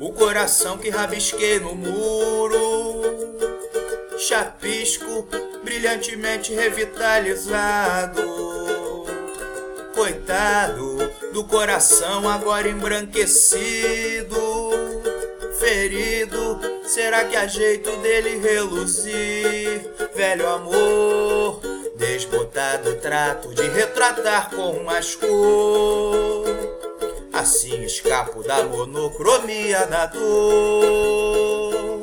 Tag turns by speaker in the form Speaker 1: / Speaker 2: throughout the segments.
Speaker 1: o coração que rabisquei no muro. Chapisco brilhantemente revitalizado. Coitado do coração agora embranquecido, ferido. Será que há jeito dele reluzir? Velho amor, desbotado trato de retratar com mais cor. Assim escapo da monocromia da dor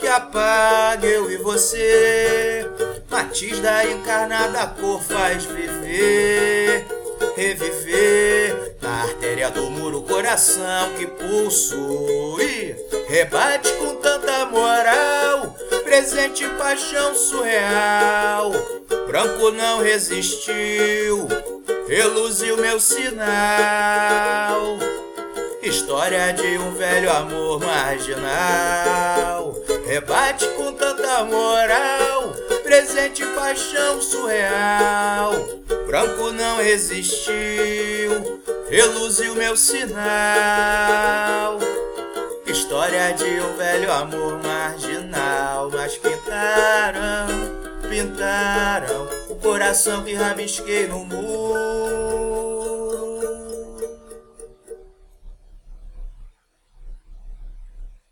Speaker 1: que apaga eu e você. Matiz da encarnada cor faz viver, reviver na artéria do muro coração que pulso e rebate com tanta moral. Presente paixão surreal, branco não resistiu, reluziu meu sinal. História de um velho amor marginal. Rebate com tanta moral. Presente paixão surreal. Branco não resistiu. Reluziu meu sinal. História de um velho amor marginal. Mas pintaram, pintaram coração que rabisquei no muro.